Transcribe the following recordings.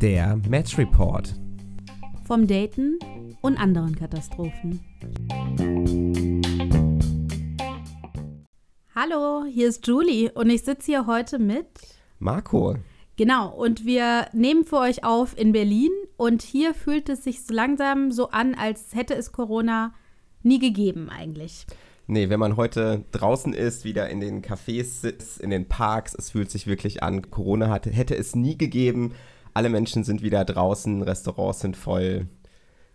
Der Match Report. Vom Daten und anderen Katastrophen. Hallo, hier ist Julie und ich sitze hier heute mit Marco. Genau, und wir nehmen für euch auf in Berlin und hier fühlt es sich so langsam so an, als hätte es Corona nie gegeben eigentlich. Nee, wenn man heute draußen ist, wieder in den Cafés sitzt, in den Parks, es fühlt sich wirklich an, Corona hatte, hätte es nie gegeben. Alle Menschen sind wieder draußen, Restaurants sind voll.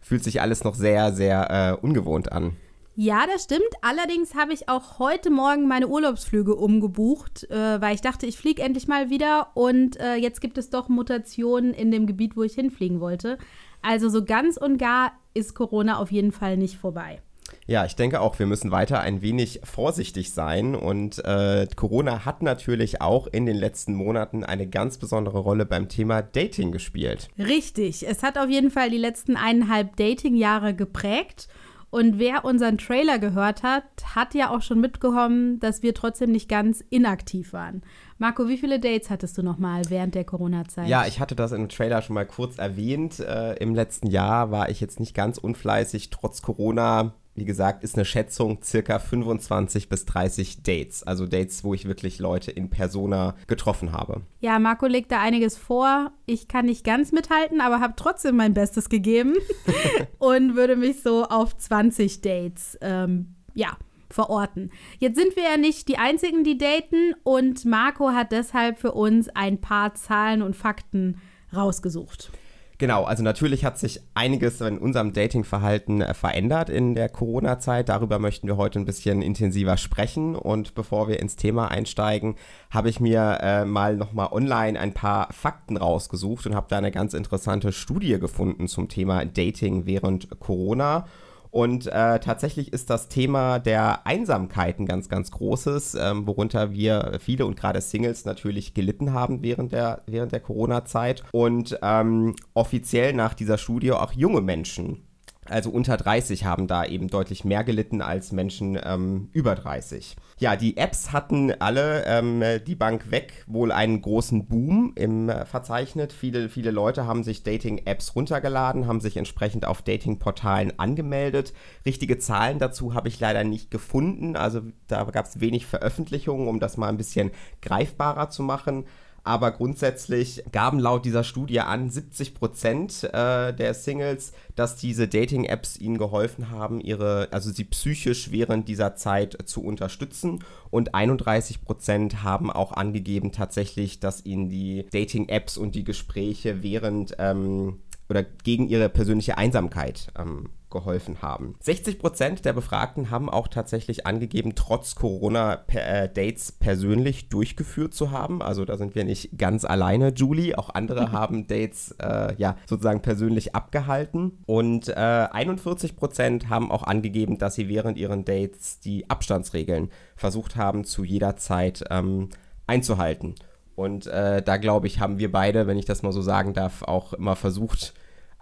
Fühlt sich alles noch sehr, sehr äh, ungewohnt an. Ja, das stimmt. Allerdings habe ich auch heute Morgen meine Urlaubsflüge umgebucht, äh, weil ich dachte, ich fliege endlich mal wieder. Und äh, jetzt gibt es doch Mutationen in dem Gebiet, wo ich hinfliegen wollte. Also so ganz und gar ist Corona auf jeden Fall nicht vorbei. Ja, ich denke auch, wir müssen weiter ein wenig vorsichtig sein. Und äh, Corona hat natürlich auch in den letzten Monaten eine ganz besondere Rolle beim Thema Dating gespielt. Richtig. Es hat auf jeden Fall die letzten eineinhalb Dating-Jahre geprägt. Und wer unseren Trailer gehört hat, hat ja auch schon mitgekommen, dass wir trotzdem nicht ganz inaktiv waren. Marco, wie viele Dates hattest du nochmal während der Corona-Zeit? Ja, ich hatte das im Trailer schon mal kurz erwähnt. Äh, Im letzten Jahr war ich jetzt nicht ganz unfleißig, trotz Corona wie gesagt, ist eine Schätzung circa 25 bis 30 Dates. Also Dates, wo ich wirklich Leute in Persona getroffen habe. Ja, Marco legt da einiges vor. Ich kann nicht ganz mithalten, aber habe trotzdem mein Bestes gegeben und würde mich so auf 20 Dates, ähm, ja, verorten. Jetzt sind wir ja nicht die Einzigen, die daten und Marco hat deshalb für uns ein paar Zahlen und Fakten rausgesucht. Genau, also natürlich hat sich einiges in unserem Datingverhalten äh, verändert in der Corona-Zeit. Darüber möchten wir heute ein bisschen intensiver sprechen. Und bevor wir ins Thema einsteigen, habe ich mir äh, mal nochmal online ein paar Fakten rausgesucht und habe da eine ganz interessante Studie gefunden zum Thema Dating während Corona. Und äh, tatsächlich ist das Thema der Einsamkeit ein ganz, ganz großes, ähm, worunter wir viele und gerade Singles natürlich gelitten haben während der, während der Corona-Zeit. Und ähm, offiziell nach dieser Studie auch junge Menschen also unter 30 haben da eben deutlich mehr gelitten als Menschen ähm, über 30. Ja, die Apps hatten alle ähm, die Bank weg wohl einen großen Boom im äh, verzeichnet. Viele, viele Leute haben sich Dating-Apps runtergeladen, haben sich entsprechend auf Dating-Portalen angemeldet. Richtige Zahlen dazu habe ich leider nicht gefunden. Also da gab es wenig Veröffentlichungen, um das mal ein bisschen greifbarer zu machen aber grundsätzlich gaben laut dieser Studie an 70 Prozent äh, der Singles, dass diese Dating-Apps ihnen geholfen haben, ihre, also sie psychisch während dieser Zeit zu unterstützen. Und 31 Prozent haben auch angegeben tatsächlich, dass ihnen die Dating-Apps und die Gespräche während ähm, oder gegen ihre persönliche Einsamkeit ähm, geholfen haben. 60 Prozent der Befragten haben auch tatsächlich angegeben, trotz Corona per, äh, Dates persönlich durchgeführt zu haben. Also da sind wir nicht ganz alleine, Julie. Auch andere haben Dates äh, ja sozusagen persönlich abgehalten. Und äh, 41 Prozent haben auch angegeben, dass sie während ihren Dates die Abstandsregeln versucht haben, zu jeder Zeit ähm, einzuhalten. Und äh, da glaube ich, haben wir beide, wenn ich das mal so sagen darf, auch immer versucht,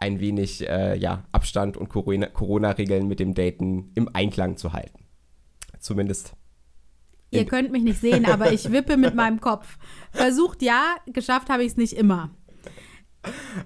ein wenig äh, ja, Abstand und Corona-Regeln mit dem Daten im Einklang zu halten. Zumindest. Ihr könnt mich nicht sehen, aber ich wippe mit meinem Kopf. Versucht ja, geschafft habe ich es nicht immer.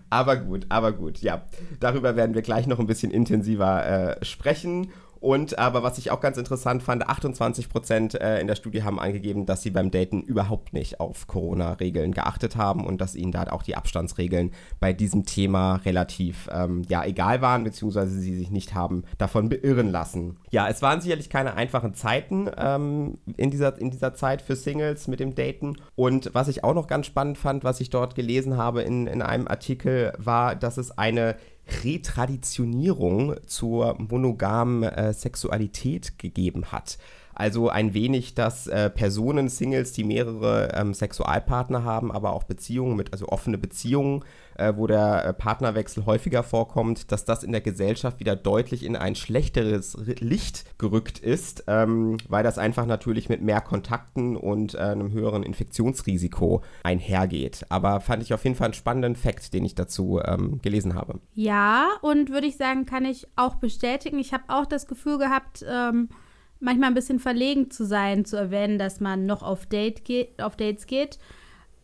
Aber gut, aber gut, ja. Darüber werden wir gleich noch ein bisschen intensiver äh, sprechen. Und aber was ich auch ganz interessant fand, 28 Prozent äh, in der Studie haben angegeben, dass sie beim Daten überhaupt nicht auf Corona-Regeln geachtet haben und dass ihnen da auch die Abstandsregeln bei diesem Thema relativ ähm, ja egal waren, beziehungsweise sie sich nicht haben davon beirren lassen. Ja, es waren sicherlich keine einfachen Zeiten ähm, in, dieser, in dieser Zeit für Singles mit dem Daten. Und was ich auch noch ganz spannend fand, was ich dort gelesen habe in, in einem Artikel, war, dass es eine Retraditionierung zur monogamen äh, Sexualität gegeben hat. Also ein wenig, dass äh, Personen, Singles, die mehrere ähm, Sexualpartner haben, aber auch Beziehungen mit, also offene Beziehungen, äh, wo der äh, Partnerwechsel häufiger vorkommt, dass das in der Gesellschaft wieder deutlich in ein schlechteres Licht gerückt ist, ähm, weil das einfach natürlich mit mehr Kontakten und äh, einem höheren Infektionsrisiko einhergeht. Aber fand ich auf jeden Fall einen spannenden Fakt, den ich dazu ähm, gelesen habe. Ja, und würde ich sagen, kann ich auch bestätigen. Ich habe auch das Gefühl gehabt, ähm manchmal ein bisschen verlegen zu sein, zu erwähnen, dass man noch auf, Date geht, auf Dates geht.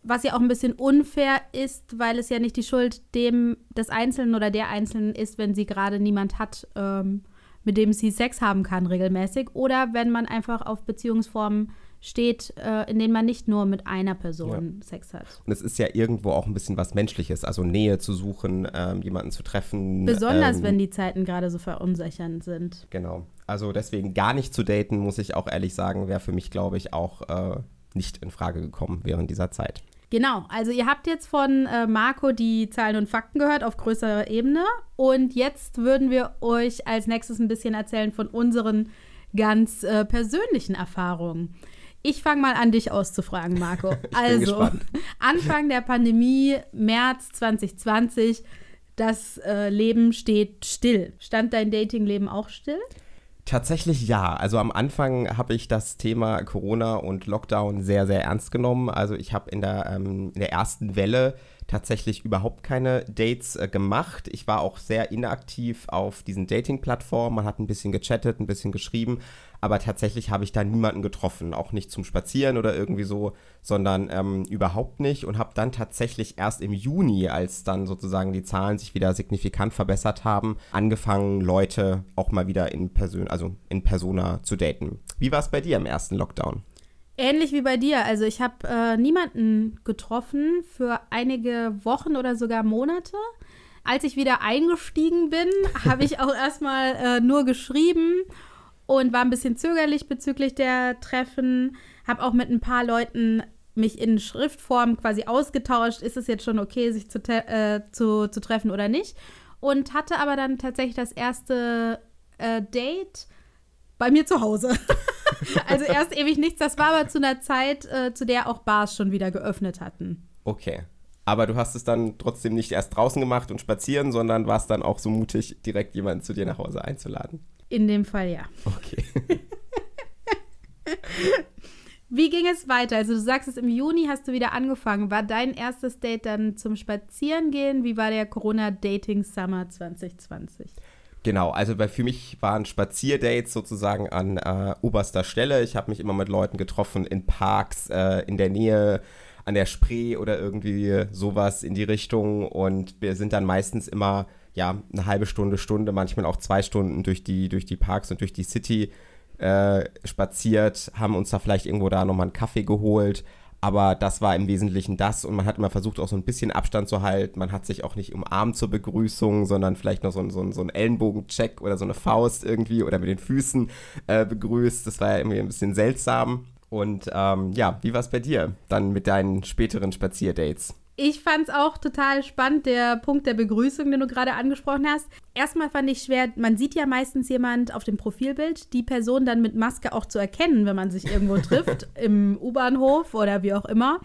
was ja auch ein bisschen unfair ist, weil es ja nicht die Schuld dem des Einzelnen oder der Einzelnen ist, wenn sie gerade niemand hat, ähm, mit dem sie Sex haben kann regelmäßig. Oder wenn man einfach auf Beziehungsformen steht, äh, in denen man nicht nur mit einer Person ja. Sex hat. Und es ist ja irgendwo auch ein bisschen was Menschliches, also Nähe zu suchen, ähm, jemanden zu treffen. Besonders ähm, wenn die Zeiten gerade so verunsichernd sind. Genau. Also deswegen gar nicht zu daten, muss ich auch ehrlich sagen, wäre für mich, glaube ich, auch äh, nicht in Frage gekommen während dieser Zeit. Genau, also ihr habt jetzt von äh, Marco die Zahlen und Fakten gehört auf größerer Ebene und jetzt würden wir euch als nächstes ein bisschen erzählen von unseren ganz äh, persönlichen Erfahrungen. Ich fange mal an, dich auszufragen, Marco. Also, Anfang der Pandemie, März 2020, das äh, Leben steht still. Stand dein Datingleben auch still? Tatsächlich ja. Also am Anfang habe ich das Thema Corona und Lockdown sehr, sehr ernst genommen. Also ich habe in, der, ähm, in der ersten Welle tatsächlich überhaupt keine Dates äh, gemacht. Ich war auch sehr inaktiv auf diesen Dating-Plattformen. Man hat ein bisschen gechattet, ein bisschen geschrieben, aber tatsächlich habe ich da niemanden getroffen, auch nicht zum Spazieren oder irgendwie so, sondern ähm, überhaupt nicht und habe dann tatsächlich erst im Juni, als dann sozusagen die Zahlen sich wieder signifikant verbessert haben, angefangen, Leute auch mal wieder in Person, also in Persona zu daten. Wie war es bei dir im ersten Lockdown? Ähnlich wie bei dir. Also ich habe äh, niemanden getroffen für einige Wochen oder sogar Monate. Als ich wieder eingestiegen bin, habe ich auch erstmal äh, nur geschrieben und war ein bisschen zögerlich bezüglich der Treffen. Habe auch mit ein paar Leuten mich in Schriftform quasi ausgetauscht. Ist es jetzt schon okay, sich zu, äh, zu, zu treffen oder nicht? Und hatte aber dann tatsächlich das erste äh, Date bei mir zu Hause. also erst ewig nichts. Das war aber zu einer Zeit, äh, zu der auch Bars schon wieder geöffnet hatten. Okay. Aber du hast es dann trotzdem nicht erst draußen gemacht und spazieren, sondern warst dann auch so mutig, direkt jemanden zu dir nach Hause einzuladen. In dem Fall ja. Okay. Wie ging es weiter? Also du sagst es, im Juni hast du wieder angefangen. War dein erstes Date dann zum Spazierengehen? Wie war der Corona-Dating Summer 2020? Genau, also bei, für mich waren Spazierdates sozusagen an äh, oberster Stelle. Ich habe mich immer mit Leuten getroffen in Parks, äh, in der Nähe, an der Spree oder irgendwie sowas in die Richtung. Und wir sind dann meistens immer ja, eine halbe Stunde, Stunde, manchmal auch zwei Stunden durch die, durch die Parks und durch die City äh, spaziert, haben uns da vielleicht irgendwo da nochmal einen Kaffee geholt. Aber das war im Wesentlichen das und man hat immer versucht, auch so ein bisschen Abstand zu halten. Man hat sich auch nicht umarmt zur Begrüßung, sondern vielleicht noch so, so, so einen Ellenbogencheck oder so eine Faust irgendwie oder mit den Füßen äh, begrüßt. Das war ja irgendwie ein bisschen seltsam. Und ähm, ja, wie war es bei dir dann mit deinen späteren Spazierdates? Ich fand es auch total spannend, der Punkt der Begrüßung, den du gerade angesprochen hast. Erstmal fand ich schwer, man sieht ja meistens jemand auf dem Profilbild, die Person dann mit Maske auch zu erkennen, wenn man sich irgendwo trifft, im U-Bahnhof oder wie auch immer.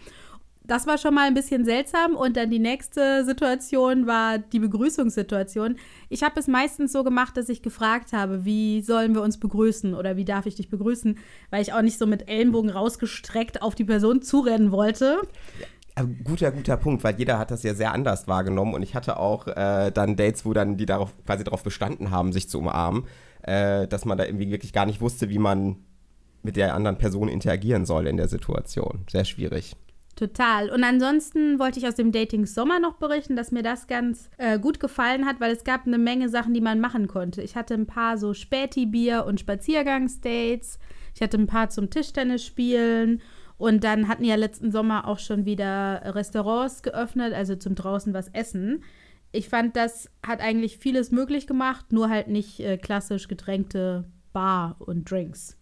Das war schon mal ein bisschen seltsam. Und dann die nächste Situation war die Begrüßungssituation. Ich habe es meistens so gemacht, dass ich gefragt habe, wie sollen wir uns begrüßen oder wie darf ich dich begrüßen, weil ich auch nicht so mit Ellenbogen rausgestreckt auf die Person zurennen wollte. Ja guter, guter Punkt, weil jeder hat das ja sehr anders wahrgenommen und ich hatte auch äh, dann Dates, wo dann die darauf quasi darauf bestanden haben, sich zu umarmen, äh, dass man da irgendwie wirklich gar nicht wusste, wie man mit der anderen Person interagieren soll in der Situation. Sehr schwierig. Total. Und ansonsten wollte ich aus dem Dating Sommer noch berichten, dass mir das ganz äh, gut gefallen hat, weil es gab eine Menge Sachen, die man machen konnte. Ich hatte ein paar so Späti-Bier- und Spaziergangsdates. Ich hatte ein paar zum Tischtennis spielen und dann hatten ja letzten Sommer auch schon wieder Restaurants geöffnet, also zum draußen was essen. Ich fand, das hat eigentlich vieles möglich gemacht, nur halt nicht äh, klassisch getränkte Bar und Drinks.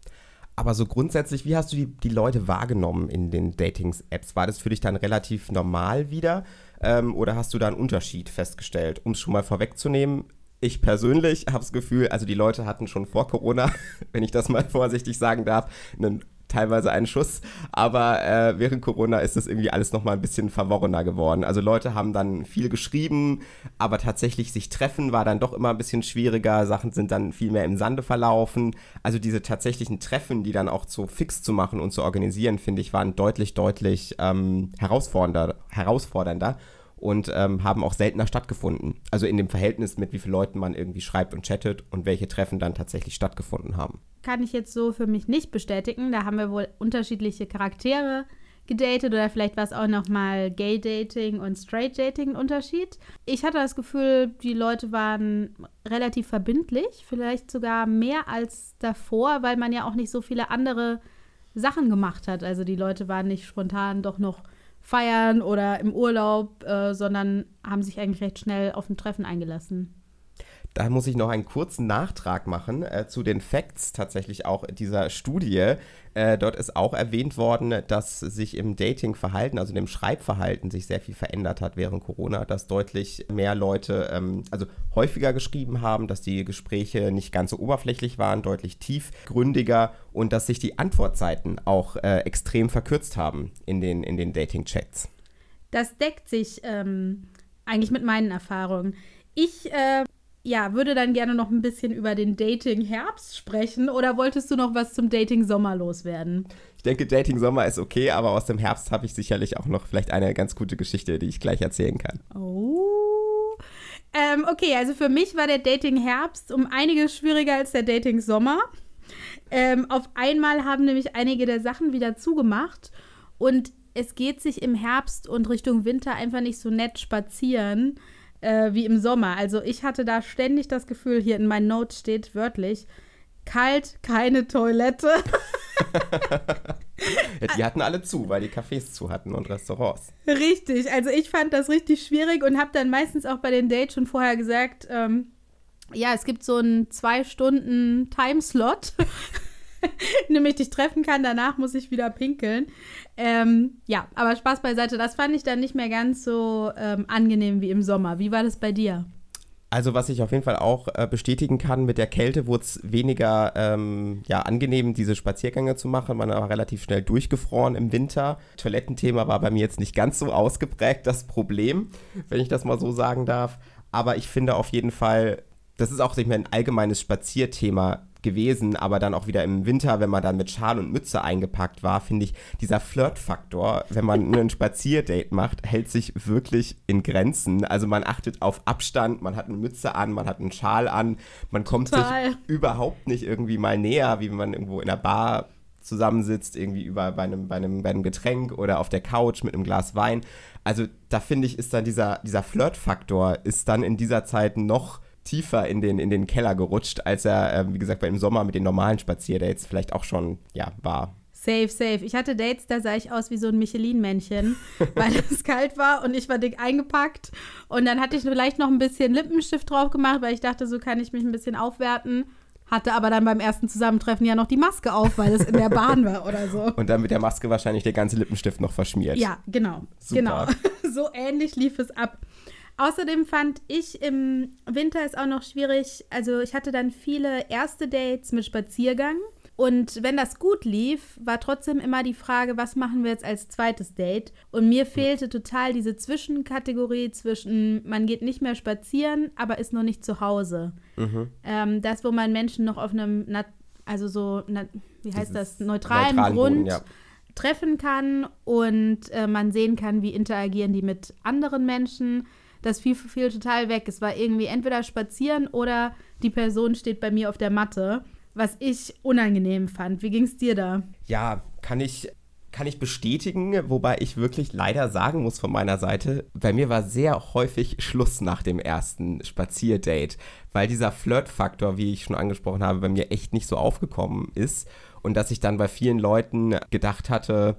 Aber so grundsätzlich, wie hast du die, die Leute wahrgenommen in den Datings-Apps? War das für dich dann relativ normal wieder? Ähm, oder hast du da einen Unterschied festgestellt? Um es schon mal vorwegzunehmen, ich persönlich habe das Gefühl, also die Leute hatten schon vor Corona, wenn ich das mal vorsichtig sagen darf, einen teilweise einen Schuss. Aber äh, während Corona ist das irgendwie alles nochmal ein bisschen verworrener geworden. Also Leute haben dann viel geschrieben, aber tatsächlich sich treffen war dann doch immer ein bisschen schwieriger. Sachen sind dann viel mehr im Sande verlaufen. Also diese tatsächlichen Treffen, die dann auch so fix zu machen und zu organisieren, finde ich, waren deutlich, deutlich ähm, herausfordernder, herausfordernder und ähm, haben auch seltener stattgefunden. Also in dem Verhältnis mit wie vielen Leuten man irgendwie schreibt und chattet und welche Treffen dann tatsächlich stattgefunden haben kann ich jetzt so für mich nicht bestätigen. Da haben wir wohl unterschiedliche Charaktere gedatet oder vielleicht war es auch noch mal Gay Dating und Straight Dating ein Unterschied. Ich hatte das Gefühl, die Leute waren relativ verbindlich, vielleicht sogar mehr als davor, weil man ja auch nicht so viele andere Sachen gemacht hat. Also die Leute waren nicht spontan doch noch feiern oder im Urlaub, äh, sondern haben sich eigentlich recht schnell auf ein Treffen eingelassen. Da muss ich noch einen kurzen Nachtrag machen äh, zu den Facts tatsächlich auch dieser Studie. Äh, dort ist auch erwähnt worden, dass sich im Datingverhalten, also dem Schreibverhalten, sich sehr viel verändert hat während Corona, dass deutlich mehr Leute, ähm, also häufiger geschrieben haben, dass die Gespräche nicht ganz so oberflächlich waren, deutlich tiefgründiger und dass sich die Antwortzeiten auch äh, extrem verkürzt haben in den, in den Dating-Chats. Das deckt sich ähm, eigentlich mit meinen Erfahrungen. Ich äh, ja, würde dann gerne noch ein bisschen über den Dating-Herbst sprechen oder wolltest du noch was zum Dating-Sommer loswerden? Ich denke, Dating-Sommer ist okay, aber aus dem Herbst habe ich sicherlich auch noch vielleicht eine ganz gute Geschichte, die ich gleich erzählen kann. Oh. Ähm, okay, also für mich war der Dating-Herbst um einiges schwieriger als der Dating-Sommer. Ähm, auf einmal haben nämlich einige der Sachen wieder zugemacht und es geht sich im Herbst und Richtung Winter einfach nicht so nett spazieren äh, wie im Sommer. Also ich hatte da ständig das Gefühl, hier in meinen Notes steht wörtlich, kalt, keine Toilette. ja, die hatten alle zu, weil die Cafés zu hatten und Restaurants. Richtig, also ich fand das richtig schwierig und habe dann meistens auch bei den Dates schon vorher gesagt, ähm, ja, es gibt so einen zwei Stunden Timeslot. nämlich dich treffen kann. Danach muss ich wieder pinkeln. Ähm, ja, aber Spaß beiseite. Das fand ich dann nicht mehr ganz so ähm, angenehm wie im Sommer. Wie war das bei dir? Also was ich auf jeden Fall auch äh, bestätigen kann, mit der Kälte wurde es weniger ähm, ja, angenehm, diese Spaziergänge zu machen. Man war relativ schnell durchgefroren im Winter. Toilettenthema war bei mir jetzt nicht ganz so ausgeprägt das Problem, wenn ich das mal so sagen darf. Aber ich finde auf jeden Fall, das ist auch nicht mehr ein allgemeines Spazierthema gewesen, aber dann auch wieder im Winter, wenn man dann mit Schal und Mütze eingepackt war, finde ich, dieser Flirtfaktor, wenn man einen Spazierdate macht, hält sich wirklich in Grenzen. Also man achtet auf Abstand, man hat eine Mütze an, man hat einen Schal an, man kommt Total. sich überhaupt nicht irgendwie mal näher, wie wenn man irgendwo in einer Bar zusammensitzt, irgendwie über bei einem, bei einem, bei einem Getränk oder auf der Couch mit einem Glas Wein. Also da finde ich, ist dann dieser, dieser Flirtfaktor ist dann in dieser Zeit noch tiefer in den, in den Keller gerutscht, als er, äh, wie gesagt, im Sommer mit den normalen Spazierdates vielleicht auch schon, ja, war. Safe, safe. Ich hatte Dates, da sah ich aus wie so ein Michelin-Männchen, weil es kalt war und ich war dick eingepackt. Und dann hatte ich vielleicht noch ein bisschen Lippenstift drauf gemacht, weil ich dachte, so kann ich mich ein bisschen aufwerten. Hatte aber dann beim ersten Zusammentreffen ja noch die Maske auf, weil es in der Bahn war oder so. Und dann mit der Maske wahrscheinlich der ganze Lippenstift noch verschmiert. Ja, genau. Super. Genau. So ähnlich lief es ab. Außerdem fand ich im Winter es auch noch schwierig, also ich hatte dann viele erste Dates mit Spaziergang. Und wenn das gut lief, war trotzdem immer die Frage, was machen wir jetzt als zweites Date? Und mir fehlte total diese Zwischenkategorie zwischen, man geht nicht mehr spazieren, aber ist noch nicht zu Hause. Mhm. Ähm, das, wo man Menschen noch auf einem, also so, wie heißt Dieses das, neutralen, neutralen Grund Boden, ja. treffen kann und äh, man sehen kann, wie interagieren die mit anderen Menschen das fiel, fiel total weg. Es war irgendwie entweder spazieren oder die Person steht bei mir auf der Matte, was ich unangenehm fand. Wie ging es dir da? Ja, kann ich kann ich bestätigen, wobei ich wirklich leider sagen muss von meiner Seite, bei mir war sehr häufig Schluss nach dem ersten Spazierdate, weil dieser Flirtfaktor, wie ich schon angesprochen habe, bei mir echt nicht so aufgekommen ist und dass ich dann bei vielen Leuten gedacht hatte,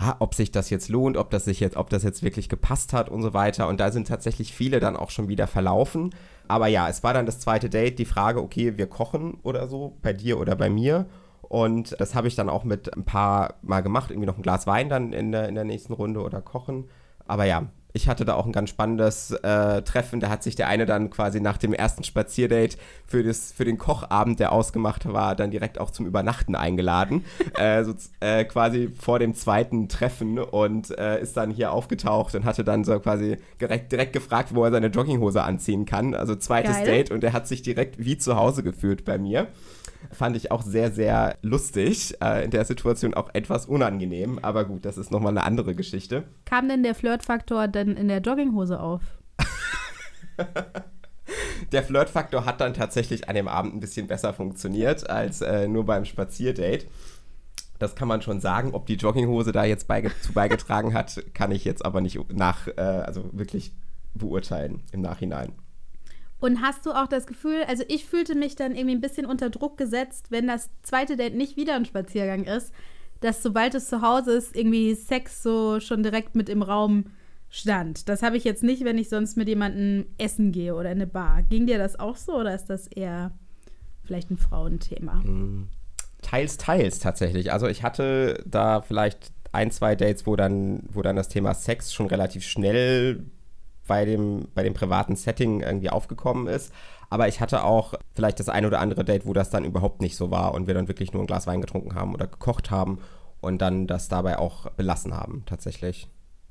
ha, ob sich das jetzt lohnt, ob das sich jetzt, ob das jetzt wirklich gepasst hat und so weiter. Und da sind tatsächlich viele dann auch schon wieder verlaufen. Aber ja, es war dann das zweite Date, die Frage, okay, wir kochen oder so, bei dir oder bei mir. Und das habe ich dann auch mit ein paar Mal gemacht, irgendwie noch ein Glas Wein dann in der, in der nächsten Runde oder kochen. Aber ja, ich hatte da auch ein ganz spannendes äh, Treffen. Da hat sich der eine dann quasi nach dem ersten Spazierdate für, das, für den Kochabend, der ausgemacht war, dann direkt auch zum Übernachten eingeladen. äh, so, äh, quasi vor dem zweiten Treffen und äh, ist dann hier aufgetaucht und hatte dann so quasi direkt, direkt gefragt, wo er seine Jogginghose anziehen kann. Also zweites Geil. Date und er hat sich direkt wie zu Hause gefühlt bei mir. Fand ich auch sehr, sehr lustig. Äh, in der Situation auch etwas unangenehm. Aber gut, das ist nochmal eine andere Geschichte. Kam denn der Flirtfaktor denn in der Jogginghose auf? der Flirtfaktor hat dann tatsächlich an dem Abend ein bisschen besser funktioniert als äh, nur beim Spazierdate. Das kann man schon sagen. Ob die Jogginghose da jetzt beige zu beigetragen hat, kann ich jetzt aber nicht nach, äh, also wirklich beurteilen im Nachhinein. Und hast du auch das Gefühl, also ich fühlte mich dann irgendwie ein bisschen unter Druck gesetzt, wenn das zweite Date nicht wieder ein Spaziergang ist, dass sobald es zu Hause ist, irgendwie Sex so schon direkt mit im Raum stand. Das habe ich jetzt nicht, wenn ich sonst mit jemandem essen gehe oder in eine Bar. Ging dir das auch so oder ist das eher vielleicht ein Frauenthema? Mhm. Teils, teils tatsächlich. Also ich hatte da vielleicht ein, zwei Dates, wo dann, wo dann das Thema Sex schon relativ schnell bei dem, bei dem privaten Setting irgendwie aufgekommen ist. Aber ich hatte auch vielleicht das ein oder andere Date, wo das dann überhaupt nicht so war und wir dann wirklich nur ein Glas Wein getrunken haben oder gekocht haben und dann das dabei auch belassen haben, tatsächlich.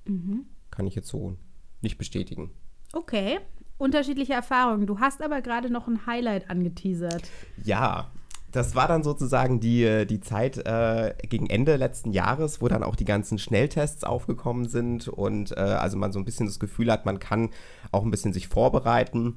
Mhm. Kann ich jetzt so nicht bestätigen. Okay. Unterschiedliche Erfahrungen. Du hast aber gerade noch ein Highlight angeteasert. Ja, das war dann sozusagen die, die Zeit äh, gegen Ende letzten Jahres, wo dann auch die ganzen Schnelltests aufgekommen sind und äh, also man so ein bisschen das Gefühl hat, man kann auch ein bisschen sich vorbereiten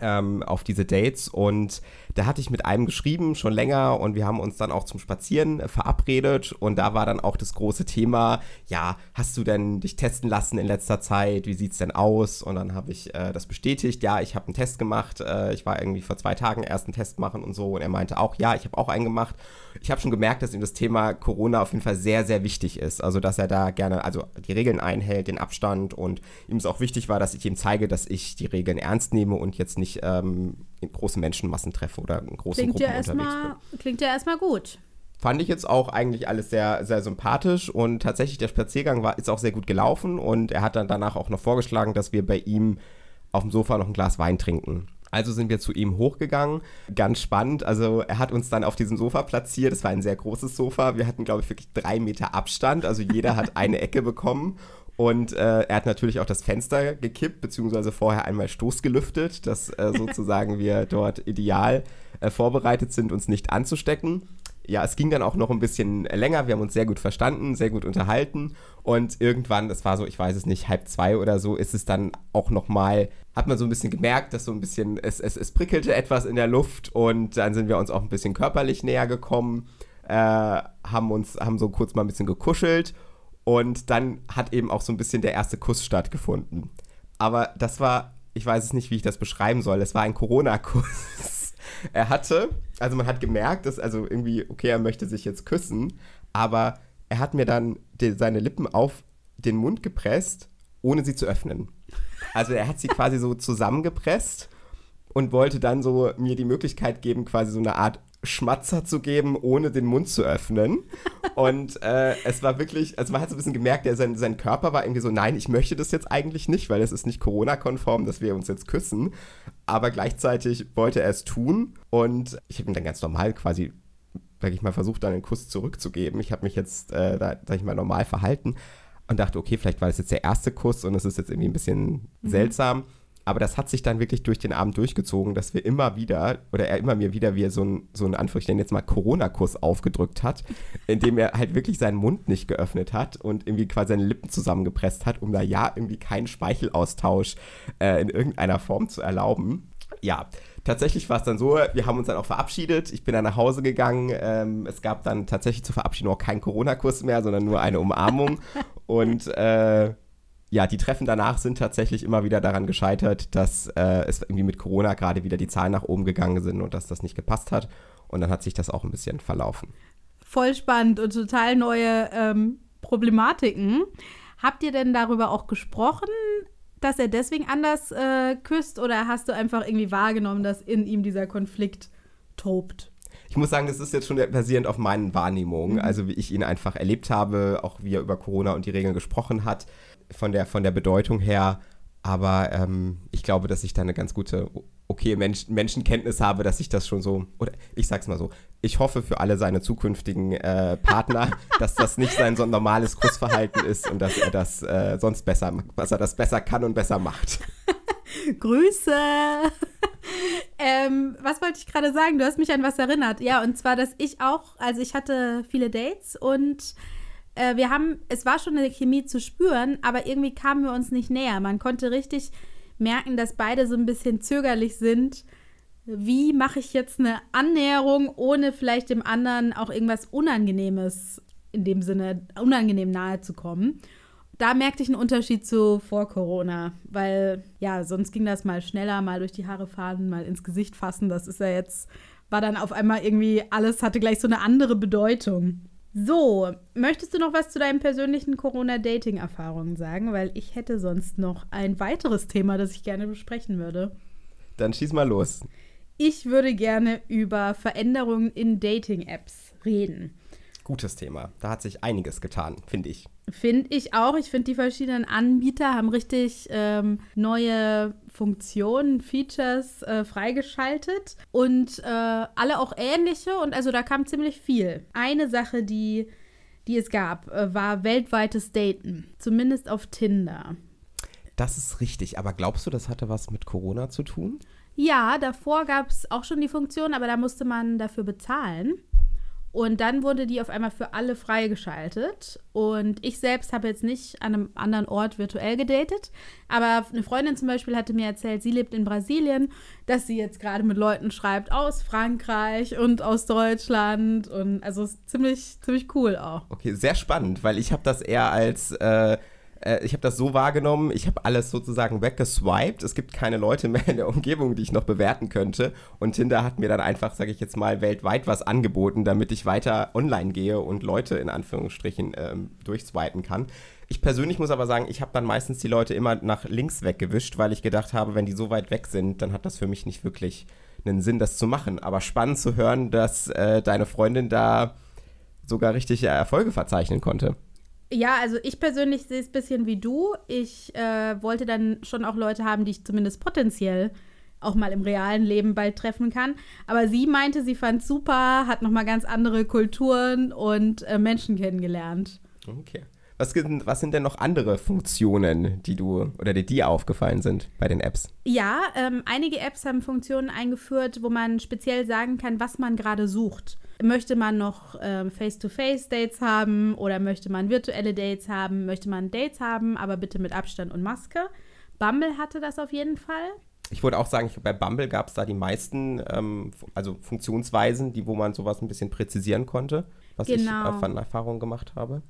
ähm, auf diese Dates. Und da hatte ich mit einem geschrieben, schon länger und wir haben uns dann auch zum Spazieren verabredet. Und da war dann auch das große Thema, ja, hast du denn dich testen lassen in letzter Zeit, wie sieht es denn aus? Und dann habe ich äh, das bestätigt, ja, ich habe einen Test gemacht, äh, ich war irgendwie vor zwei Tagen erst einen Test machen und so. Und er meinte auch, ja, ich habe auch einen gemacht. Ich habe schon gemerkt, dass ihm das Thema Corona auf jeden Fall sehr, sehr wichtig ist, also dass er da gerne, also die Regeln einhält, den Abstand. Und ihm es auch wichtig war, dass ich ihm zeige, dass ich die Regeln ernst nehme und jetzt nicht ähm, in große Menschenmassen treffe oder in großen klingt Gruppen ja unterwegs erstmal. Klingt ja erstmal gut. Fand ich jetzt auch eigentlich alles sehr, sehr sympathisch und tatsächlich der Spaziergang war, ist auch sehr gut gelaufen und er hat dann danach auch noch vorgeschlagen, dass wir bei ihm auf dem Sofa noch ein Glas Wein trinken. Also sind wir zu ihm hochgegangen. Ganz spannend. Also er hat uns dann auf diesem Sofa platziert. Es war ein sehr großes Sofa. Wir hatten, glaube ich, wirklich drei Meter Abstand. Also jeder hat eine Ecke bekommen. Und äh, er hat natürlich auch das Fenster gekippt, beziehungsweise vorher einmal stoßgelüftet, dass äh, sozusagen wir dort ideal äh, vorbereitet sind, uns nicht anzustecken. Ja, es ging dann auch noch ein bisschen länger. Wir haben uns sehr gut verstanden, sehr gut unterhalten. Und irgendwann, das war so, ich weiß es nicht, halb zwei oder so, ist es dann auch noch mal, hat man so ein bisschen gemerkt, dass so ein bisschen, es, es, es prickelte etwas in der Luft. Und dann sind wir uns auch ein bisschen körperlich näher gekommen, äh, haben uns, haben so kurz mal ein bisschen gekuschelt. Und dann hat eben auch so ein bisschen der erste Kuss stattgefunden. Aber das war, ich weiß es nicht, wie ich das beschreiben soll. Es war ein Corona-Kuss. er hatte, also man hat gemerkt, dass also irgendwie, okay, er möchte sich jetzt küssen, aber er hat mir dann die, seine Lippen auf den Mund gepresst, ohne sie zu öffnen. Also er hat sie quasi so zusammengepresst und wollte dann so mir die Möglichkeit geben, quasi so eine Art Schmatzer zu geben, ohne den Mund zu öffnen. Und äh, es war wirklich, also man hat so ein bisschen gemerkt, der, sein, sein Körper war irgendwie so, nein, ich möchte das jetzt eigentlich nicht, weil es ist nicht Corona-konform, dass wir uns jetzt küssen. Aber gleichzeitig wollte er es tun und ich habe ihm dann ganz normal quasi, sag ich mal, versucht, dann einen Kuss zurückzugeben. Ich habe mich jetzt, äh, da, sag ich mal, normal verhalten und dachte, okay, vielleicht war das jetzt der erste Kuss und es ist jetzt irgendwie ein bisschen mhm. seltsam. Aber das hat sich dann wirklich durch den Abend durchgezogen, dass wir immer wieder, oder er immer mir wieder wie so ein, so ein Anführungsstrichen jetzt mal Corona-Kuss aufgedrückt hat, indem er halt wirklich seinen Mund nicht geöffnet hat und irgendwie quasi seine Lippen zusammengepresst hat, um da ja irgendwie keinen Speichelaustausch äh, in irgendeiner Form zu erlauben. Ja, tatsächlich war es dann so, wir haben uns dann auch verabschiedet. Ich bin dann nach Hause gegangen. Ähm, es gab dann tatsächlich zur Verabschiedung auch keinen Corona-Kuss mehr, sondern nur eine Umarmung. und äh, ja, die Treffen danach sind tatsächlich immer wieder daran gescheitert, dass äh, es irgendwie mit Corona gerade wieder die Zahlen nach oben gegangen sind und dass das nicht gepasst hat. Und dann hat sich das auch ein bisschen verlaufen. Voll spannend und total neue ähm, Problematiken. Habt ihr denn darüber auch gesprochen, dass er deswegen anders äh, küsst oder hast du einfach irgendwie wahrgenommen, dass in ihm dieser Konflikt tobt? Ich muss sagen, das ist jetzt schon basierend auf meinen Wahrnehmungen, mhm. also wie ich ihn einfach erlebt habe, auch wie er über Corona und die Regeln gesprochen hat von der, von der Bedeutung her. Aber ähm, ich glaube, dass ich da eine ganz gute, okay Mensch, Menschenkenntnis habe, dass ich das schon so, oder ich sag's mal so, ich hoffe für alle seine zukünftigen äh, Partner, dass das nicht sein so normales Kussverhalten ist und dass er das äh, sonst besser, dass er das besser kann und besser macht. Grüße! ähm, was wollte ich gerade sagen? Du hast mich an was erinnert. Ja, und zwar, dass ich auch, also ich hatte viele Dates und äh, wir haben, es war schon eine Chemie zu spüren, aber irgendwie kamen wir uns nicht näher. Man konnte richtig merken, dass beide so ein bisschen zögerlich sind. Wie mache ich jetzt eine Annäherung, ohne vielleicht dem anderen auch irgendwas Unangenehmes in dem Sinne unangenehm nahe zu kommen. Da merkte ich einen Unterschied zu vor Corona, weil ja, sonst ging das mal schneller, mal durch die Haare fahren, mal ins Gesicht fassen. Das ist ja jetzt, war dann auf einmal irgendwie, alles hatte gleich so eine andere Bedeutung. So, möchtest du noch was zu deinen persönlichen Corona-Dating-Erfahrungen sagen? Weil ich hätte sonst noch ein weiteres Thema, das ich gerne besprechen würde. Dann schieß mal los. Ich würde gerne über Veränderungen in Dating-Apps reden. Gutes Thema. Da hat sich einiges getan, finde ich. Finde ich auch. Ich finde, die verschiedenen Anbieter haben richtig ähm, neue Funktionen, Features äh, freigeschaltet und äh, alle auch ähnliche. Und also da kam ziemlich viel. Eine Sache, die, die es gab, äh, war weltweites Daten. Zumindest auf Tinder. Das ist richtig. Aber glaubst du, das hatte was mit Corona zu tun? Ja, davor gab es auch schon die Funktion, aber da musste man dafür bezahlen. Und dann wurde die auf einmal für alle freigeschaltet. Und ich selbst habe jetzt nicht an einem anderen Ort virtuell gedatet. Aber eine Freundin zum Beispiel hatte mir erzählt, sie lebt in Brasilien, dass sie jetzt gerade mit Leuten schreibt aus Frankreich und aus Deutschland. Und also ziemlich, ziemlich cool auch. Okay, sehr spannend, weil ich habe das eher als äh, äh, ich habe das so wahrgenommen, ich habe alles sozusagen weggeswiped. Es gibt keine Leute mehr in der Umgebung, die ich noch bewerten könnte. Und Tinder hat mir dann einfach, sage ich jetzt mal, weltweit was angeboten, damit ich weiter online gehe und Leute in Anführungsstrichen ähm, durchswipen kann. Ich persönlich muss aber sagen, ich habe dann meistens die Leute immer nach links weggewischt, weil ich gedacht habe, wenn die so weit weg sind, dann hat das für mich nicht wirklich einen Sinn, das zu machen. Aber spannend zu hören, dass äh, deine Freundin da sogar richtige Erfolge verzeichnen konnte. Ja, also ich persönlich sehe es ein bisschen wie du. Ich äh, wollte dann schon auch Leute haben, die ich zumindest potenziell auch mal im realen Leben bald treffen kann. Aber sie meinte, sie fand es super, hat nochmal ganz andere Kulturen und äh, Menschen kennengelernt. Okay. Was, was, sind denn noch andere Funktionen, die du oder die dir aufgefallen sind bei den Apps? Ja, ähm, einige Apps haben Funktionen eingeführt, wo man speziell sagen kann, was man gerade sucht. Möchte man noch ähm, Face-to-Face-Dates haben oder möchte man virtuelle Dates haben? Möchte man Dates haben, aber bitte mit Abstand und Maske? Bumble hatte das auf jeden Fall. Ich würde auch sagen, bei Bumble gab es da die meisten ähm, also Funktionsweisen, die, wo man sowas ein bisschen präzisieren konnte, was genau. ich äh, von Erfahrung gemacht habe.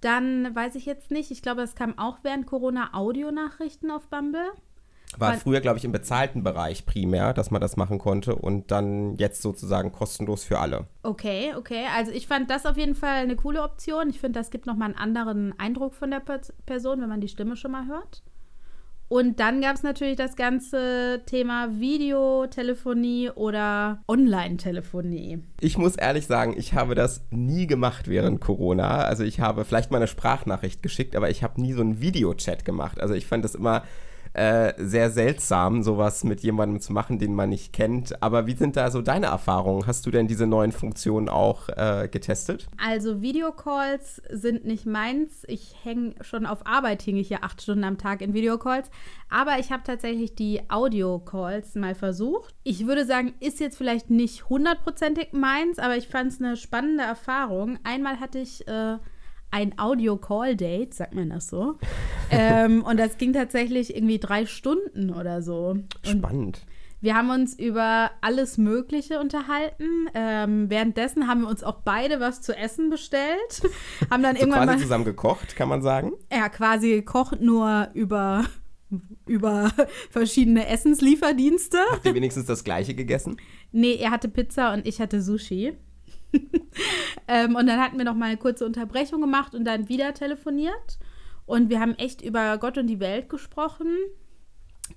Dann weiß ich jetzt nicht, ich glaube, es kam auch während Corona Audionachrichten auf Bumble. War früher, glaube ich, im bezahlten Bereich primär, dass man das machen konnte und dann jetzt sozusagen kostenlos für alle. Okay, okay. Also ich fand das auf jeden Fall eine coole Option. Ich finde, das gibt nochmal einen anderen Eindruck von der Person, wenn man die Stimme schon mal hört. Und dann gab es natürlich das ganze Thema Videotelefonie oder Online-Telefonie. Ich muss ehrlich sagen, ich habe das nie gemacht während Corona. Also ich habe vielleicht mal eine Sprachnachricht geschickt, aber ich habe nie so einen Videochat gemacht. Also ich fand das immer äh, sehr seltsam, sowas mit jemandem zu machen, den man nicht kennt. Aber wie sind da so deine Erfahrungen? Hast du denn diese neuen Funktionen auch äh, getestet? Also Videocalls sind nicht meins. Ich hänge schon auf Arbeit, hing ich ja acht Stunden am Tag in Videocalls. Aber ich habe tatsächlich die Audio-Calls mal versucht. Ich würde sagen, ist jetzt vielleicht nicht hundertprozentig meins, aber ich fand es eine spannende Erfahrung. Einmal hatte ich äh, ein Audio-Call-Date, sagt man das so. ähm, und das ging tatsächlich irgendwie drei Stunden oder so. Spannend. wir haben uns über alles Mögliche unterhalten. Ähm, währenddessen haben wir uns auch beide was zu essen bestellt. haben dann so irgendwann quasi mal, zusammen gekocht, kann man sagen? Ja, quasi gekocht, nur über über verschiedene Essenslieferdienste. Habt ihr wenigstens das gleiche gegessen? Nee, er hatte Pizza und ich hatte Sushi. Ähm, und dann hatten wir noch mal eine kurze Unterbrechung gemacht und dann wieder telefoniert. Und wir haben echt über Gott und die Welt gesprochen.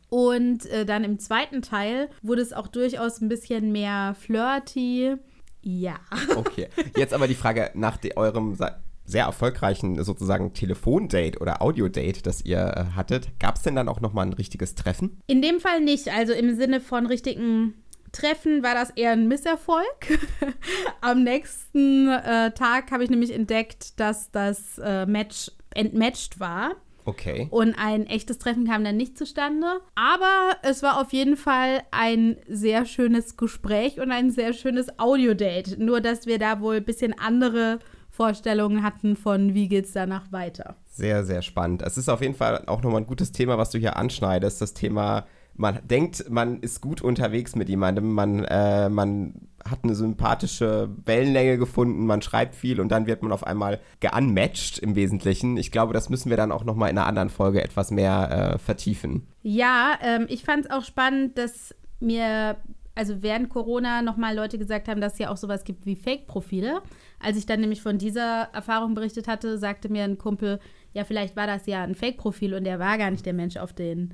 Und äh, dann im zweiten Teil wurde es auch durchaus ein bisschen mehr flirty. Ja. Okay. Jetzt aber die Frage nach eurem sehr erfolgreichen sozusagen Telefondate oder Audiodate, das ihr äh, hattet. Gab es denn dann auch noch mal ein richtiges Treffen? In dem Fall nicht. Also im Sinne von richtigen Treffen war das eher ein Misserfolg. Am nächsten äh, Tag habe ich nämlich entdeckt, dass das äh, Match entmatcht war. Okay. Und ein echtes Treffen kam dann nicht zustande. Aber es war auf jeden Fall ein sehr schönes Gespräch und ein sehr schönes Audiodate. Nur, dass wir da wohl ein bisschen andere Vorstellungen hatten von, wie geht es danach weiter. Sehr, sehr spannend. Es ist auf jeden Fall auch nochmal ein gutes Thema, was du hier anschneidest, das Thema man denkt, man ist gut unterwegs mit jemandem, man, äh, man hat eine sympathische Wellenlänge gefunden, man schreibt viel und dann wird man auf einmal geunmatched im Wesentlichen. Ich glaube, das müssen wir dann auch nochmal in einer anderen Folge etwas mehr äh, vertiefen. Ja, ähm, ich fand es auch spannend, dass mir, also während Corona nochmal Leute gesagt haben, dass es ja auch sowas gibt wie Fake-Profile. Als ich dann nämlich von dieser Erfahrung berichtet hatte, sagte mir ein Kumpel, ja, vielleicht war das ja ein Fake-Profil und der war gar nicht der Mensch auf den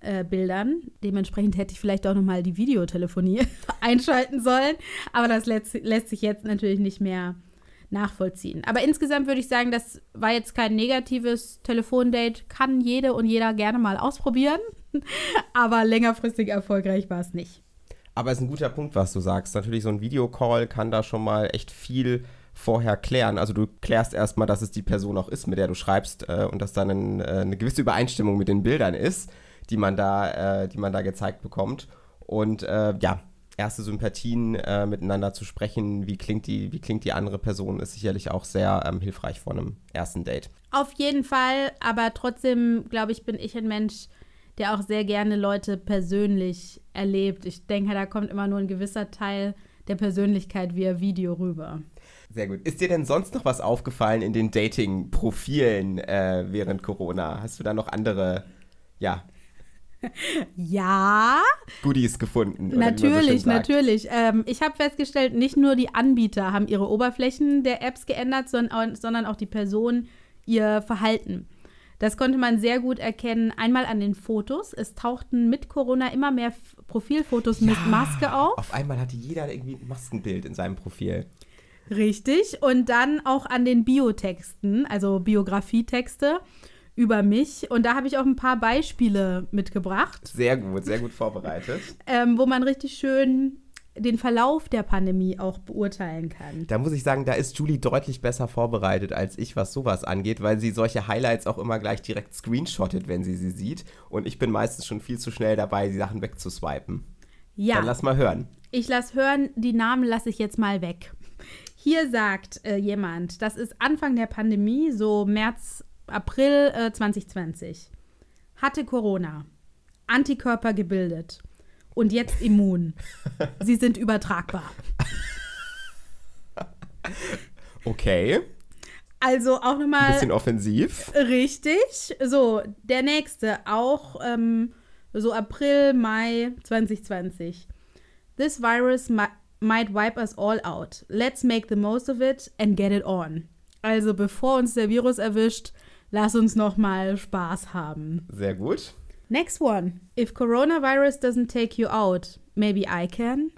äh, Bildern. Dementsprechend hätte ich vielleicht auch nochmal die Videotelefonie einschalten sollen. Aber das lässt, lässt sich jetzt natürlich nicht mehr nachvollziehen. Aber insgesamt würde ich sagen, das war jetzt kein negatives Telefondate. Kann jede und jeder gerne mal ausprobieren. Aber längerfristig erfolgreich war es nicht. Aber es ist ein guter Punkt, was du sagst. Natürlich, so ein Videocall kann da schon mal echt viel vorher klären. Also du klärst erstmal, dass es die Person auch ist, mit der du schreibst äh, und dass dann ein, äh, eine gewisse Übereinstimmung mit den Bildern ist die man da, äh, die man da gezeigt bekommt. Und äh, ja, erste Sympathien äh, miteinander zu sprechen, wie klingt die, wie klingt die andere Person, ist sicherlich auch sehr ähm, hilfreich vor einem ersten Date. Auf jeden Fall, aber trotzdem, glaube ich, bin ich ein Mensch, der auch sehr gerne Leute persönlich erlebt. Ich denke, da kommt immer nur ein gewisser Teil der Persönlichkeit via Video rüber. Sehr gut. Ist dir denn sonst noch was aufgefallen in den Dating-Profilen äh, während Corona? Hast du da noch andere, ja, ja. Goodies gefunden. Natürlich, so natürlich. Ähm, ich habe festgestellt, nicht nur die Anbieter haben ihre Oberflächen der Apps geändert, sondern auch die Person ihr Verhalten. Das konnte man sehr gut erkennen. Einmal an den Fotos. Es tauchten mit Corona immer mehr Profilfotos ja, mit Maske auf. Auf einmal hatte jeder irgendwie ein Maskenbild in seinem Profil. Richtig. Und dann auch an den Biotexten, also Biografietexte über mich. Und da habe ich auch ein paar Beispiele mitgebracht. Sehr gut, sehr gut vorbereitet. ähm, wo man richtig schön den Verlauf der Pandemie auch beurteilen kann. Da muss ich sagen, da ist Julie deutlich besser vorbereitet als ich, was sowas angeht, weil sie solche Highlights auch immer gleich direkt screenshottet, wenn sie sie sieht. Und ich bin meistens schon viel zu schnell dabei, die Sachen wegzuswipen. Ja. Dann lass mal hören. Ich lass hören, die Namen lasse ich jetzt mal weg. Hier sagt äh, jemand, das ist Anfang der Pandemie, so März, April äh, 2020. Hatte Corona. Antikörper gebildet. Und jetzt immun. Sie sind übertragbar. Okay. Also auch nochmal. Ein bisschen offensiv. Richtig. So, der nächste, auch ähm, so April, Mai 2020. This virus mi might wipe us all out. Let's make the most of it and get it on. Also bevor uns der Virus erwischt, lass uns noch mal Spaß haben. Sehr gut. Next one. If coronavirus doesn't take you out, maybe I can.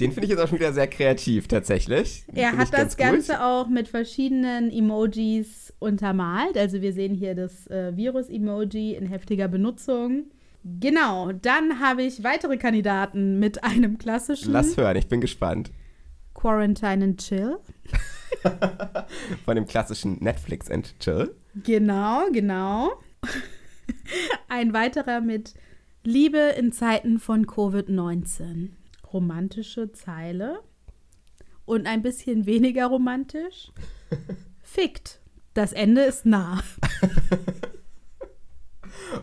Den finde ich jetzt auch schon wieder sehr kreativ, tatsächlich. Den er hat das Ganze gut. auch mit verschiedenen Emojis untermalt. Also wir sehen hier das äh, Virus-Emoji in heftiger Benutzung. Genau, dann habe ich weitere Kandidaten mit einem klassischen. Lass hören, ich bin gespannt. Quarantine and Chill. Von dem klassischen Netflix and Chill. Genau, genau. Ein weiterer mit Liebe in Zeiten von Covid-19. Romantische Zeile. Und ein bisschen weniger romantisch. Fickt. Das Ende ist nah.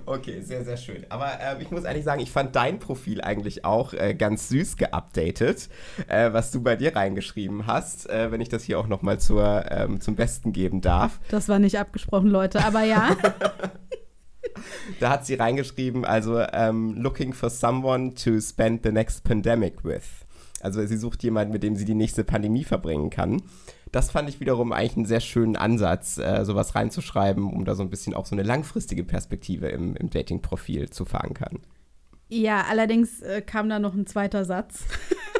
Okay, sehr, sehr schön. Aber äh, ich muss ehrlich sagen, ich fand dein Profil eigentlich auch äh, ganz süß geupdatet, äh, was du bei dir reingeschrieben hast, äh, wenn ich das hier auch nochmal ähm, zum Besten geben darf. Das war nicht abgesprochen, Leute, aber ja. da hat sie reingeschrieben, also um, ähm, looking for someone to spend the next pandemic with. Also sie sucht jemanden, mit dem sie die nächste Pandemie verbringen kann das fand ich wiederum eigentlich einen sehr schönen Ansatz, äh, sowas reinzuschreiben, um da so ein bisschen auch so eine langfristige Perspektive im, im Dating-Profil zu verankern. Ja, allerdings äh, kam da noch ein zweiter Satz,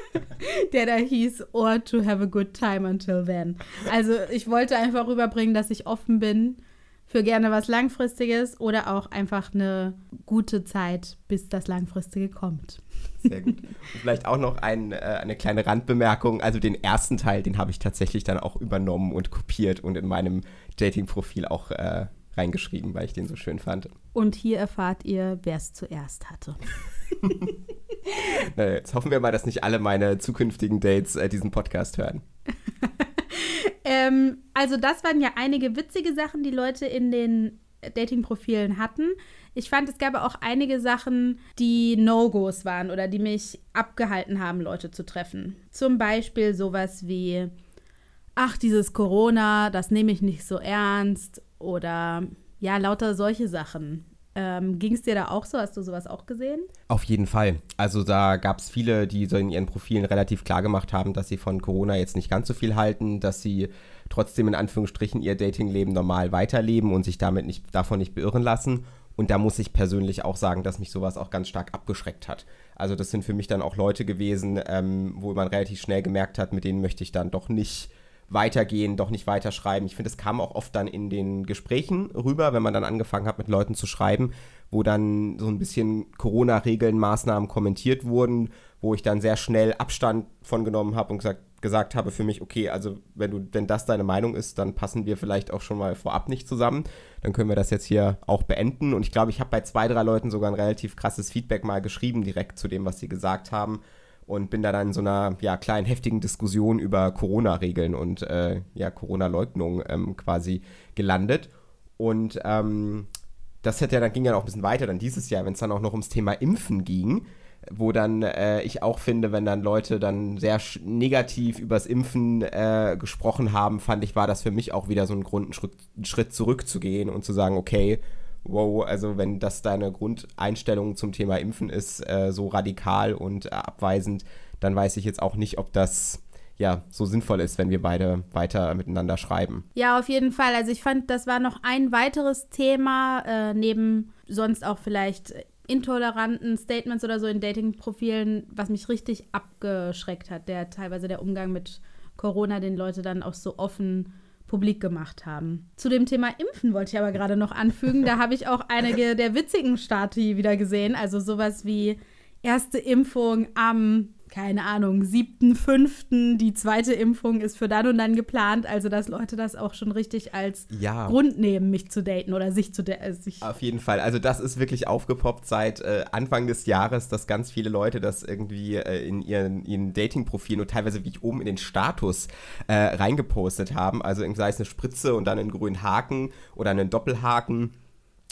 der da hieß, or to have a good time until then. Also ich wollte einfach rüberbringen, dass ich offen bin für gerne was Langfristiges oder auch einfach eine gute Zeit, bis das Langfristige kommt. Sehr gut. Und vielleicht auch noch ein, äh, eine kleine Randbemerkung. Also den ersten Teil, den habe ich tatsächlich dann auch übernommen und kopiert und in meinem Dating-Profil auch äh, reingeschrieben, weil ich den so schön fand. Und hier erfahrt ihr, wer es zuerst hatte. Na, jetzt hoffen wir mal, dass nicht alle meine zukünftigen Dates äh, diesen Podcast hören. ähm, also das waren ja einige witzige Sachen, die Leute in den Dating-Profilen hatten. Ich fand, es gab auch einige Sachen, die No-Gos waren oder die mich abgehalten haben, Leute zu treffen. Zum Beispiel sowas wie, ach, dieses Corona, das nehme ich nicht so ernst oder ja, lauter solche Sachen. Ähm, Ging es dir da auch so? Hast du sowas auch gesehen? Auf jeden Fall. Also da gab es viele, die so in ihren Profilen relativ klar gemacht haben, dass sie von Corona jetzt nicht ganz so viel halten, dass sie trotzdem in Anführungsstrichen ihr Datingleben normal weiterleben und sich damit nicht, davon nicht beirren lassen. Und da muss ich persönlich auch sagen, dass mich sowas auch ganz stark abgeschreckt hat. Also das sind für mich dann auch Leute gewesen, ähm, wo man relativ schnell gemerkt hat, mit denen möchte ich dann doch nicht weitergehen, doch nicht weiterschreiben. Ich finde, es kam auch oft dann in den Gesprächen rüber, wenn man dann angefangen hat, mit Leuten zu schreiben, wo dann so ein bisschen Corona-Regeln, Maßnahmen kommentiert wurden, wo ich dann sehr schnell Abstand von genommen habe und gesagt, gesagt habe für mich, okay, also wenn du, wenn das deine Meinung ist, dann passen wir vielleicht auch schon mal vorab nicht zusammen. Dann können wir das jetzt hier auch beenden. Und ich glaube, ich habe bei zwei, drei Leuten sogar ein relativ krasses Feedback mal geschrieben, direkt zu dem, was sie gesagt haben und bin da dann in so einer ja, kleinen heftigen Diskussion über Corona-Regeln und äh, ja, Corona-Leugnung ähm, quasi gelandet. Und ähm, das hätte ja, dann ging ja auch ein bisschen weiter dann dieses Jahr, wenn es dann auch noch ums Thema Impfen ging, wo dann äh, ich auch finde, wenn dann Leute dann sehr negativ übers Impfen äh, gesprochen haben, fand ich, war das für mich auch wieder so ein Grund, einen Schritt, einen Schritt zurückzugehen und zu sagen, okay, wow, also wenn das deine Grundeinstellung zum Thema Impfen ist, äh, so radikal und abweisend, dann weiß ich jetzt auch nicht, ob das ja so sinnvoll ist, wenn wir beide weiter miteinander schreiben. Ja, auf jeden Fall. Also ich fand, das war noch ein weiteres Thema, äh, neben sonst auch vielleicht intoleranten Statements oder so in Dating-Profilen, was mich richtig abgeschreckt hat, der teilweise der Umgang mit Corona, den Leute dann auch so offen publik gemacht haben. Zu dem Thema Impfen wollte ich aber gerade noch anfügen. Da habe ich auch einige der witzigen Stati wieder gesehen. Also sowas wie erste Impfung am keine Ahnung, siebten, fünften, die zweite Impfung ist für dann und dann geplant. Also, dass Leute das auch schon richtig als ja. Grund nehmen, mich zu daten oder sich zu daten. Äh, Auf jeden Fall. Also, das ist wirklich aufgepoppt seit äh, Anfang des Jahres, dass ganz viele Leute das irgendwie äh, in ihren, ihren Dating-Profilen und teilweise wie ich oben in den Status äh, reingepostet haben. Also, sei es eine Spritze und dann einen grünen Haken oder einen Doppelhaken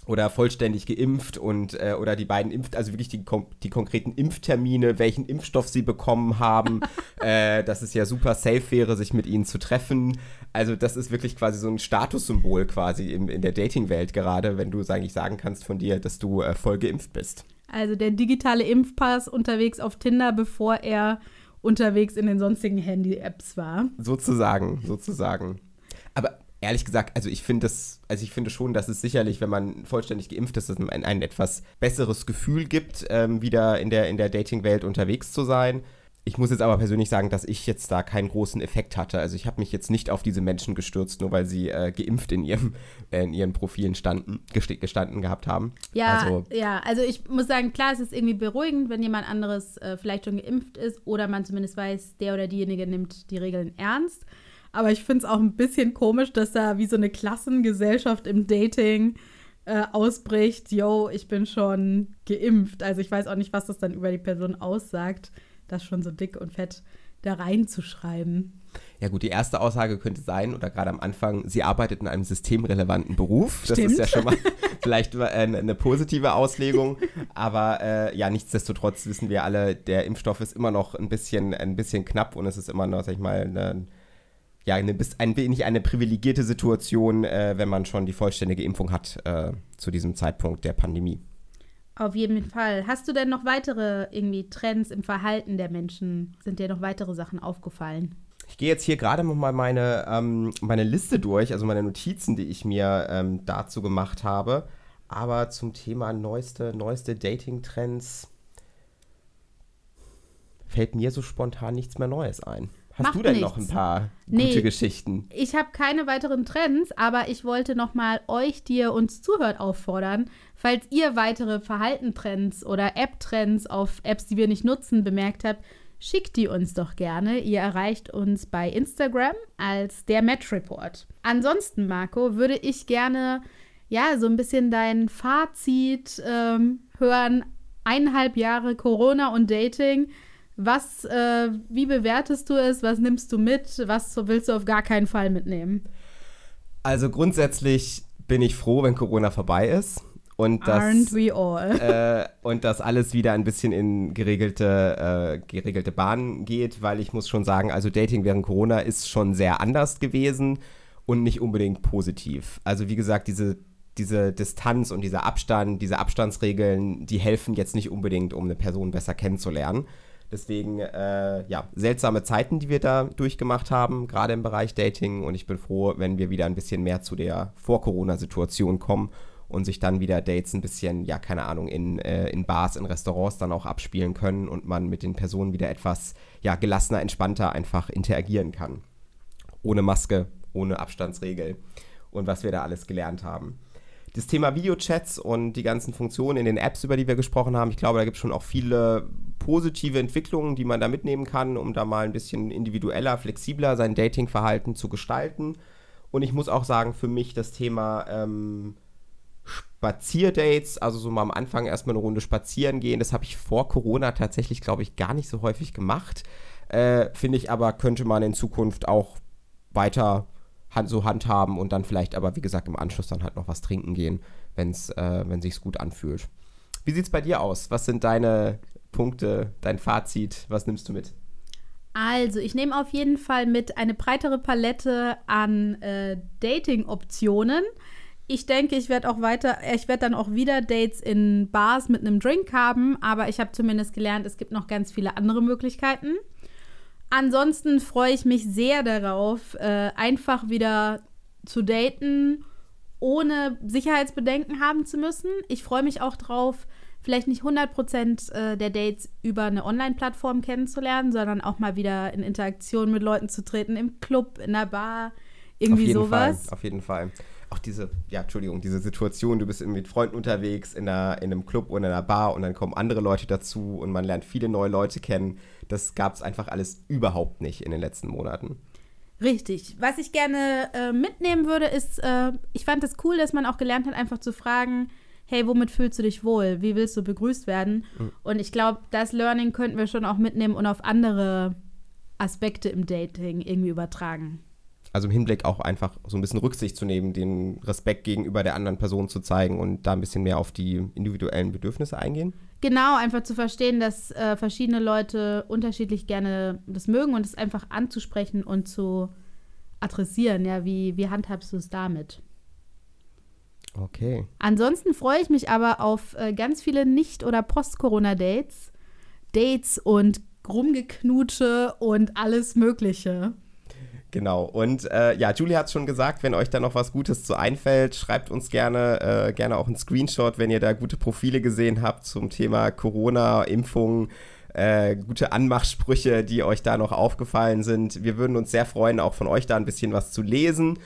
oder vollständig geimpft und äh, oder die beiden Impf, also wirklich die, die konkreten Impftermine, welchen Impfstoff sie bekommen haben, äh, dass es ja super safe wäre, sich mit ihnen zu treffen. Also das ist wirklich quasi so ein Statussymbol quasi in, in der Dating-Welt gerade, wenn du eigentlich sagen kannst von dir, dass du äh, voll geimpft bist. Also der digitale Impfpass unterwegs auf Tinder, bevor er unterwegs in den sonstigen Handy-Apps war. Sozusagen, sozusagen. Aber ehrlich gesagt, also ich finde das, also ich finde schon, dass es sicherlich, wenn man vollständig geimpft ist, dass es ein, ein etwas besseres Gefühl gibt, ähm, wieder in der, in der Dating-Welt unterwegs zu sein. Ich muss jetzt aber persönlich sagen, dass ich jetzt da keinen großen Effekt hatte. Also ich habe mich jetzt nicht auf diese Menschen gestürzt, nur weil sie äh, geimpft in, ihrem, äh, in ihren Profilen standen, gestanden gehabt haben. Ja, also, ja, also ich muss sagen, klar, es ist irgendwie beruhigend, wenn jemand anderes äh, vielleicht schon geimpft ist oder man zumindest weiß, der oder diejenige nimmt die Regeln ernst. Aber ich finde es auch ein bisschen komisch, dass da wie so eine Klassengesellschaft im Dating äh, ausbricht. Yo, ich bin schon geimpft. Also ich weiß auch nicht, was das dann über die Person aussagt, das schon so dick und fett da reinzuschreiben. Ja gut, die erste Aussage könnte sein, oder gerade am Anfang, sie arbeitet in einem systemrelevanten Beruf. Das Stimmt. ist ja schon mal vielleicht eine, eine positive Auslegung. Aber äh, ja, nichtsdestotrotz wissen wir alle, der Impfstoff ist immer noch ein bisschen, ein bisschen knapp und es ist immer noch, sag ich mal, eine, ja, eine, ein wenig eine privilegierte Situation, äh, wenn man schon die vollständige Impfung hat äh, zu diesem Zeitpunkt der Pandemie. Auf jeden Fall. Hast du denn noch weitere irgendwie Trends im Verhalten der Menschen? Sind dir noch weitere Sachen aufgefallen? Ich gehe jetzt hier gerade mal meine, ähm, meine Liste durch, also meine Notizen, die ich mir ähm, dazu gemacht habe. Aber zum Thema neueste, neueste Dating-Trends fällt mir so spontan nichts mehr Neues ein. Hast Macht du denn nichts. noch ein paar gute nee, Geschichten? Ich habe keine weiteren Trends, aber ich wollte noch mal euch, die ihr uns zuhört, auffordern, falls ihr weitere Verhaltentrends oder App-Trends auf Apps, die wir nicht nutzen, bemerkt habt, schickt die uns doch gerne. Ihr erreicht uns bei Instagram als der Match Report. Ansonsten, Marco, würde ich gerne ja so ein bisschen dein Fazit ähm, hören. Eineinhalb Jahre Corona und Dating. Was, äh, wie bewertest du es? Was nimmst du mit? Was willst du auf gar keinen Fall mitnehmen? Also grundsätzlich bin ich froh, wenn Corona vorbei ist. Und das, Aren't we all? äh, und das alles wieder ein bisschen in geregelte, äh, geregelte Bahnen geht, weil ich muss schon sagen, also Dating während Corona ist schon sehr anders gewesen und nicht unbedingt positiv. Also wie gesagt, diese, diese Distanz und dieser Abstand, diese Abstandsregeln, die helfen jetzt nicht unbedingt, um eine Person besser kennenzulernen. Deswegen, äh, ja, seltsame Zeiten, die wir da durchgemacht haben, gerade im Bereich Dating. Und ich bin froh, wenn wir wieder ein bisschen mehr zu der Vor-Corona-Situation kommen und sich dann wieder Dates ein bisschen, ja, keine Ahnung, in, äh, in Bars, in Restaurants dann auch abspielen können und man mit den Personen wieder etwas, ja, gelassener, entspannter einfach interagieren kann. Ohne Maske, ohne Abstandsregel und was wir da alles gelernt haben das Thema Videochats und die ganzen Funktionen in den Apps, über die wir gesprochen haben, ich glaube, da gibt es schon auch viele positive Entwicklungen, die man da mitnehmen kann, um da mal ein bisschen individueller, flexibler sein Datingverhalten zu gestalten. Und ich muss auch sagen, für mich das Thema ähm, Spazierdates, also so mal am Anfang erstmal eine Runde spazieren gehen, das habe ich vor Corona tatsächlich, glaube ich, gar nicht so häufig gemacht. Äh, Finde ich aber, könnte man in Zukunft auch weiter hand, so handhaben und dann vielleicht aber, wie gesagt, im Anschluss dann halt noch was trinken gehen, wenn's, äh, wenn sich's gut anfühlt. Wie sieht's bei dir aus? Was sind deine Punkte, dein Fazit? Was nimmst du mit? Also, ich nehme auf jeden Fall mit eine breitere Palette an äh, Dating-Optionen. Ich denke, ich werde auch weiter, ich werde dann auch wieder Dates in Bars mit einem Drink haben, aber ich habe zumindest gelernt, es gibt noch ganz viele andere Möglichkeiten. Ansonsten freue ich mich sehr darauf, äh, einfach wieder zu daten, ohne Sicherheitsbedenken haben zu müssen. Ich freue mich auch drauf, vielleicht nicht 100% äh, der Dates über eine Online-Plattform kennenzulernen, sondern auch mal wieder in Interaktion mit Leuten zu treten, im Club, in der Bar, irgendwie auf jeden sowas. Fall, auf jeden Fall. Auch diese, ja, Entschuldigung, diese Situation, du bist mit Freunden unterwegs in, einer, in einem Club oder in einer Bar und dann kommen andere Leute dazu und man lernt viele neue Leute kennen das gab es einfach alles überhaupt nicht in den letzten Monaten. Richtig. Was ich gerne äh, mitnehmen würde, ist, äh, ich fand es das cool, dass man auch gelernt hat, einfach zu fragen, hey, womit fühlst du dich wohl? Wie willst du begrüßt werden? Mhm. Und ich glaube, das Learning könnten wir schon auch mitnehmen und auf andere Aspekte im Dating irgendwie übertragen. Also im Hinblick auch einfach so ein bisschen Rücksicht zu nehmen, den Respekt gegenüber der anderen Person zu zeigen und da ein bisschen mehr auf die individuellen Bedürfnisse eingehen? Genau, einfach zu verstehen, dass äh, verschiedene Leute unterschiedlich gerne das mögen und es einfach anzusprechen und zu adressieren. Ja, wie, wie handhabst du es damit? Okay. Ansonsten freue ich mich aber auf äh, ganz viele Nicht- oder Post-Corona-Dates. Dates und Rumgeknutsche und alles Mögliche. Genau. Und äh, ja, Julie hat es schon gesagt, wenn euch da noch was Gutes zu einfällt, schreibt uns gerne, äh, gerne auch einen Screenshot, wenn ihr da gute Profile gesehen habt zum Thema Corona, Impfung, äh, gute Anmachsprüche, die euch da noch aufgefallen sind. Wir würden uns sehr freuen, auch von euch da ein bisschen was zu lesen.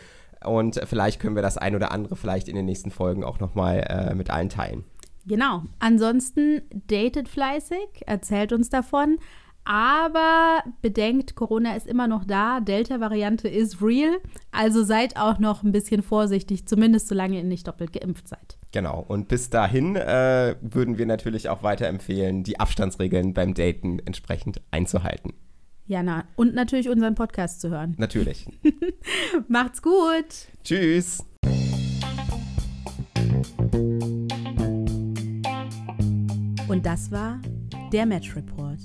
Und vielleicht können wir das ein oder andere vielleicht in den nächsten Folgen auch nochmal äh, mit allen teilen. Genau. Ansonsten datet fleißig, erzählt uns davon. Aber bedenkt, Corona ist immer noch da. Delta-Variante ist real. Also seid auch noch ein bisschen vorsichtig, zumindest solange ihr nicht doppelt geimpft seid. Genau. Und bis dahin äh, würden wir natürlich auch weiterempfehlen, die Abstandsregeln beim Daten entsprechend einzuhalten. Ja, na, und natürlich unseren Podcast zu hören. Natürlich. Macht's gut. Tschüss. Und das war der Match Report.